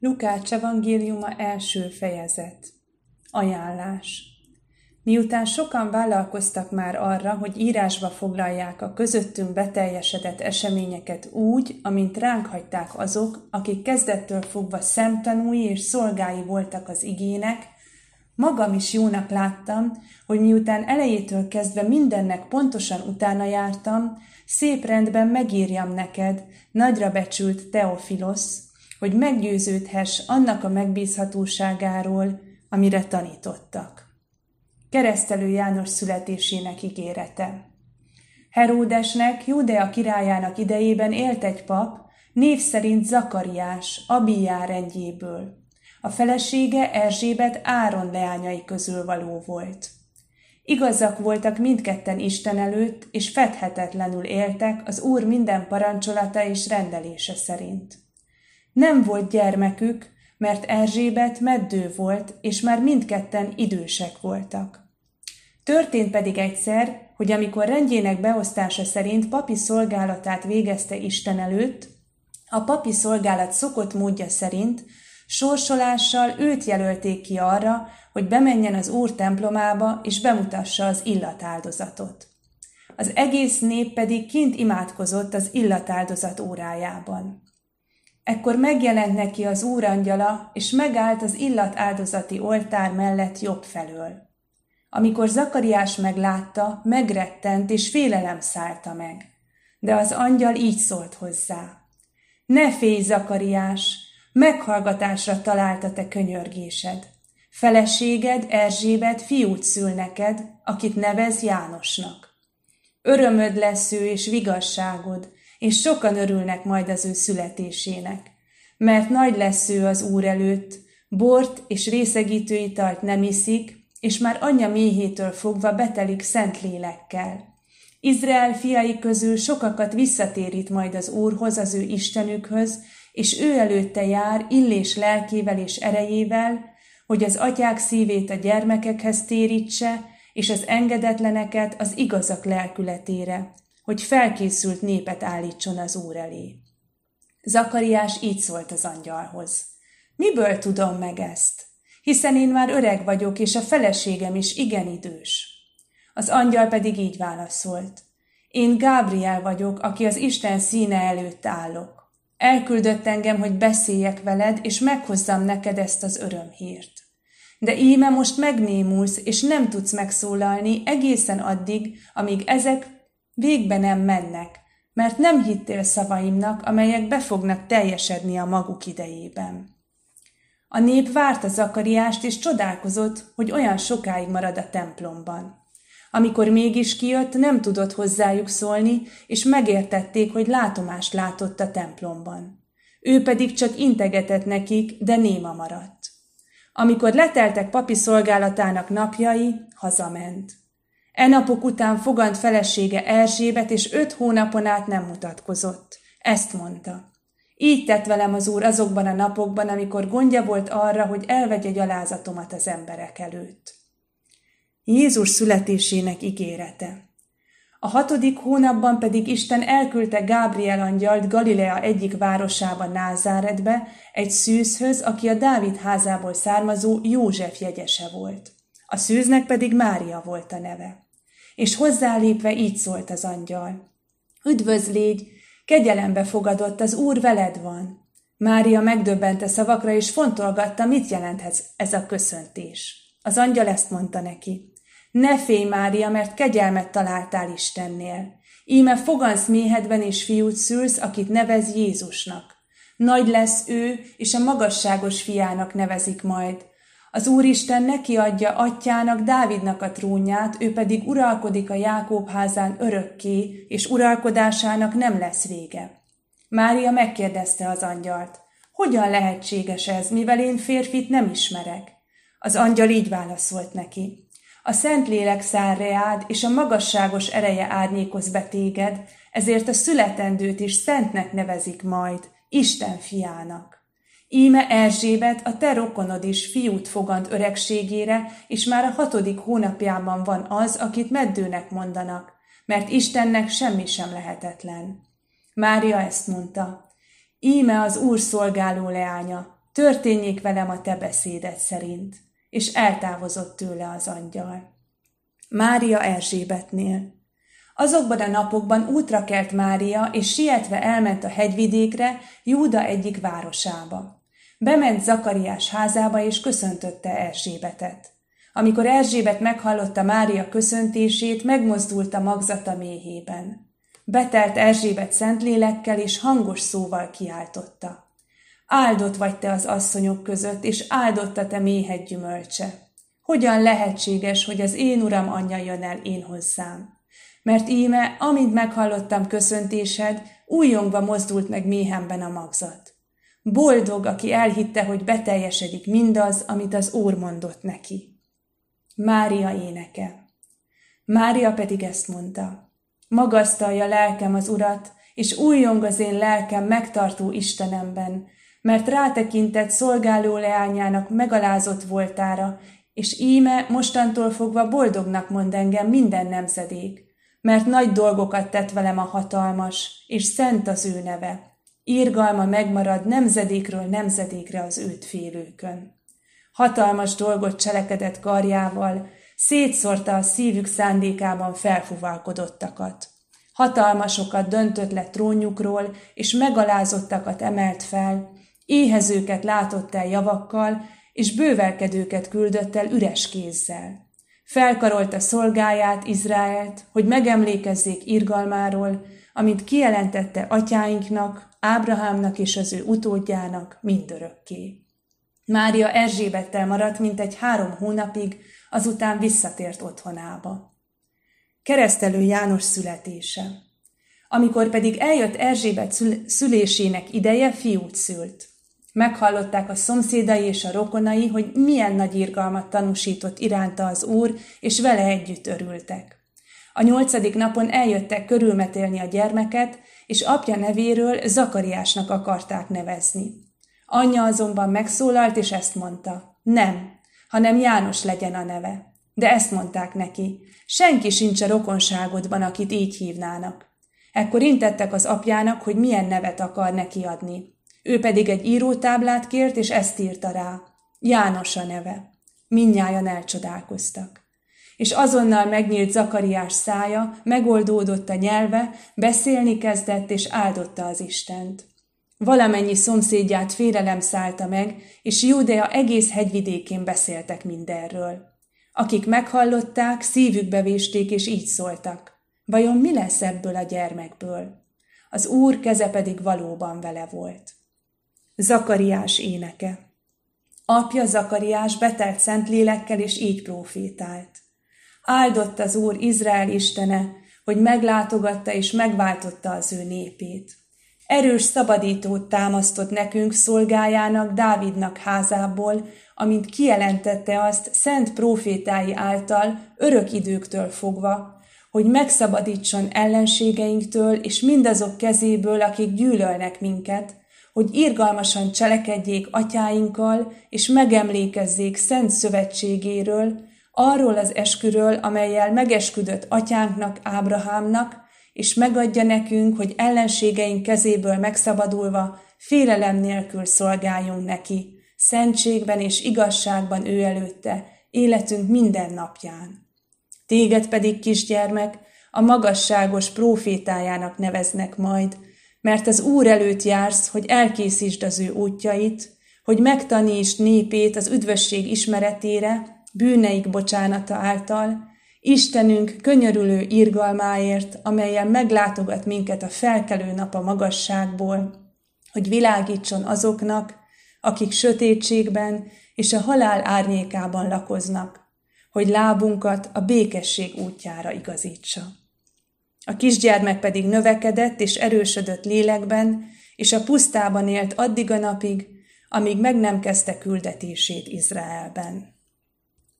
Lukács evangéliuma első fejezet. Ajánlás. Miután sokan vállalkoztak már arra, hogy írásba foglalják a közöttünk beteljesedett eseményeket úgy, amint ránk hagyták azok, akik kezdettől fogva szemtanúi és szolgái voltak az igének, magam is jónak láttam, hogy miután elejétől kezdve mindennek pontosan utána jártam, szép rendben megírjam neked, nagyra becsült Teofilosz, hogy meggyőződhess annak a megbízhatóságáról, amire tanítottak. Keresztelő János születésének ígérete Heródesnek, Judea királyának idejében élt egy pap, név szerint Zakariás, Abijá rendjéből. A felesége Erzsébet Áron leányai közül való volt. Igazak voltak mindketten Isten előtt, és fedhetetlenül éltek az Úr minden parancsolata és rendelése szerint. Nem volt gyermekük, mert Erzsébet meddő volt, és már mindketten idősek voltak. Történt pedig egyszer, hogy amikor rendjének beosztása szerint papi szolgálatát végezte Isten előtt, a papi szolgálat szokott módja szerint sorsolással őt jelölték ki arra, hogy bemenjen az Úr templomába és bemutassa az illatáldozatot. Az egész nép pedig kint imádkozott az illatáldozat órájában. Ekkor megjelent neki az úrangyala, és megállt az illatáldozati oltár mellett jobb felől. Amikor Zakariás meglátta, megrettent, és félelem szállta meg. De az angyal így szólt hozzá. Ne félj, Zakariás, meghallgatásra találta te könyörgésed. Feleséged, Erzsébet fiút szül neked, akit nevez Jánosnak. Örömöd lesz ő és vigasságod, és sokan örülnek majd az ő születésének. Mert nagy lesz ő az Úr előtt, bort és részegítő italt nem iszik, és már anyja méhétől fogva betelik szent lélekkel. Izrael fiai közül sokakat visszatérít majd az Úrhoz, az ő Istenükhöz, és ő előtte jár illés lelkével és erejével, hogy az atyák szívét a gyermekekhez térítse, és az engedetleneket az igazak lelkületére, hogy felkészült népet állítson az Úr elé. Zakariás így szólt az angyalhoz. Miből tudom meg ezt? Hiszen én már öreg vagyok, és a feleségem is igen idős. Az angyal pedig így válaszolt. Én Gábriel vagyok, aki az Isten színe előtt állok. Elküldött engem, hogy beszéljek veled, és meghozzam neked ezt az örömhírt. De íme most megnémulsz, és nem tudsz megszólalni egészen addig, amíg ezek végbe nem mennek, mert nem hittél szavaimnak, amelyek be fognak teljesedni a maguk idejében. A nép várta Zakariást, és csodálkozott, hogy olyan sokáig marad a templomban. Amikor mégis kijött, nem tudott hozzájuk szólni, és megértették, hogy látomást látott a templomban. Ő pedig csak integetett nekik, de néma maradt. Amikor leteltek papi szolgálatának napjai, hazament. E napok után fogant felesége Erzsébet, és öt hónapon át nem mutatkozott. Ezt mondta. Így tett velem az Úr azokban a napokban, amikor gondja volt arra, hogy elvegye gyalázatomat az emberek előtt. Jézus születésének ígérete. A hatodik hónapban pedig Isten elküldte Gábriel angyalt Galilea egyik városába Názáretbe, egy szűzhöz, aki a Dávid házából származó József jegyese volt. A szűznek pedig Mária volt a neve és hozzálépve így szólt az angyal. Üdvözl légy, kegyelembe fogadott, az Úr veled van. Mária megdöbbente szavakra, és fontolgatta, mit jelenthet ez a köszöntés. Az angyal ezt mondta neki. Ne félj, Mária, mert kegyelmet találtál Istennél. Íme fogansz méhedben és fiút szülsz, akit nevez Jézusnak. Nagy lesz ő, és a magasságos fiának nevezik majd. Az Úristen neki adja atyának, Dávidnak a trónját, ő pedig uralkodik a Jákób házán örökké, és uralkodásának nem lesz vége. Mária megkérdezte az angyalt, hogyan lehetséges ez, mivel én férfit nem ismerek? Az angyal így válaszolt neki. A Szentlélek száll reád, és a magasságos ereje árnyékoz be téged, ezért a születendőt is szentnek nevezik majd, Isten fiának. Íme Erzsébet, a te rokonod is fiút fogant öregségére, és már a hatodik hónapjában van az, akit meddőnek mondanak, mert Istennek semmi sem lehetetlen. Mária ezt mondta. Íme az Úr szolgáló leánya, történjék velem a te beszéded szerint, és eltávozott tőle az angyal. Mária Erzsébetnél. Azokban a napokban útra kelt Mária, és sietve elment a hegyvidékre, Júda egyik városába. Bement Zakariás házába, és köszöntötte Erzsébetet. Amikor Erzsébet meghallotta Mária köszöntését, megmozdult a magzata méhében. Betelt Erzsébet szentlélekkel, és hangos szóval kiáltotta. Áldott vagy te az asszonyok között, és áldotta te méhed gyümölcse. Hogyan lehetséges, hogy az én uram anyja jön el én hozzám? Mert íme, amint meghallottam köszöntésed, újongva mozdult meg méhemben a magzat. Boldog, aki elhitte, hogy beteljesedik mindaz, amit az Úr mondott neki. Mária éneke. Mária pedig ezt mondta. Magasztalja lelkem az Urat, és újjong az én lelkem megtartó Istenemben, mert rátekintett szolgáló leányának megalázott voltára, és íme mostantól fogva boldognak mond engem minden nemzedék, mert nagy dolgokat tett velem a hatalmas, és szent az ő neve. Írgalma megmarad nemzedékről nemzedékre az őt félőkön. Hatalmas dolgot cselekedett karjával, szétszórta a szívük szándékában felfuvalkodottakat. Hatalmasokat döntött le trónjukról, és megalázottakat emelt fel, éhezőket látott el javakkal, és bővelkedőket küldött el üres kézzel. Felkarolta szolgáját, Izraelt, hogy megemlékezzék irgalmáról, amint kijelentette atyáinknak, Ábrahámnak és az ő utódjának mindörökké. Mária Erzsébettel maradt mintegy három hónapig, azután visszatért otthonába. Keresztelő János születése. Amikor pedig eljött Erzsébet szülésének ideje, fiút szült. Meghallották a szomszédai és a rokonai, hogy milyen nagy irgalmat tanúsított iránta az úr, és vele együtt örültek. A nyolcadik napon eljöttek körülmetélni a gyermeket, és apja nevéről Zakariásnak akarták nevezni. Anyja azonban megszólalt, és ezt mondta. Nem, hanem János legyen a neve. De ezt mondták neki. Senki sincs a rokonságodban, akit így hívnának. Ekkor intettek az apjának, hogy milyen nevet akar neki adni. Ő pedig egy írótáblát kért, és ezt írta rá. János a neve. Mindnyájan elcsodálkoztak. És azonnal megnyílt Zakariás szája, megoldódott a nyelve, beszélni kezdett, és áldotta az Istent. Valamennyi szomszédját félelem szállta meg, és Júdea egész hegyvidékén beszéltek mindenről. Akik meghallották, szívükbe vésték, és így szóltak. Vajon mi lesz ebből a gyermekből? Az Úr keze pedig valóban vele volt. Zakariás éneke Apja Zakariás betelt szent lélekkel, és így profétált. Áldott az Úr Izrael istene, hogy meglátogatta és megváltotta az ő népét. Erős szabadítót támasztott nekünk szolgájának Dávidnak házából, amint kijelentette azt szent profétái által örök időktől fogva, hogy megszabadítson ellenségeinktől és mindazok kezéből, akik gyűlölnek minket, hogy irgalmasan cselekedjék atyáinkkal, és megemlékezzék szent szövetségéről, arról az esküről, amelyel megesküdött atyánknak, Ábrahámnak, és megadja nekünk, hogy ellenségeink kezéből megszabadulva, félelem nélkül szolgáljunk neki, szentségben és igazságban ő előtte, életünk minden napján. Téged pedig, kisgyermek, a magasságos profétájának neveznek majd, mert az Úr előtt jársz, hogy elkészítsd az ő útjait, hogy megtanítsd népét az üdvösség ismeretére, bűneik bocsánata által, Istenünk könyörülő irgalmáért, amelyen meglátogat minket a felkelő nap a magasságból, hogy világítson azoknak, akik sötétségben és a halál árnyékában lakoznak, hogy lábunkat a békesség útjára igazítsa. A kisgyermek pedig növekedett és erősödött lélekben, és a pusztában élt addig a napig, amíg meg nem kezdte küldetését Izraelben.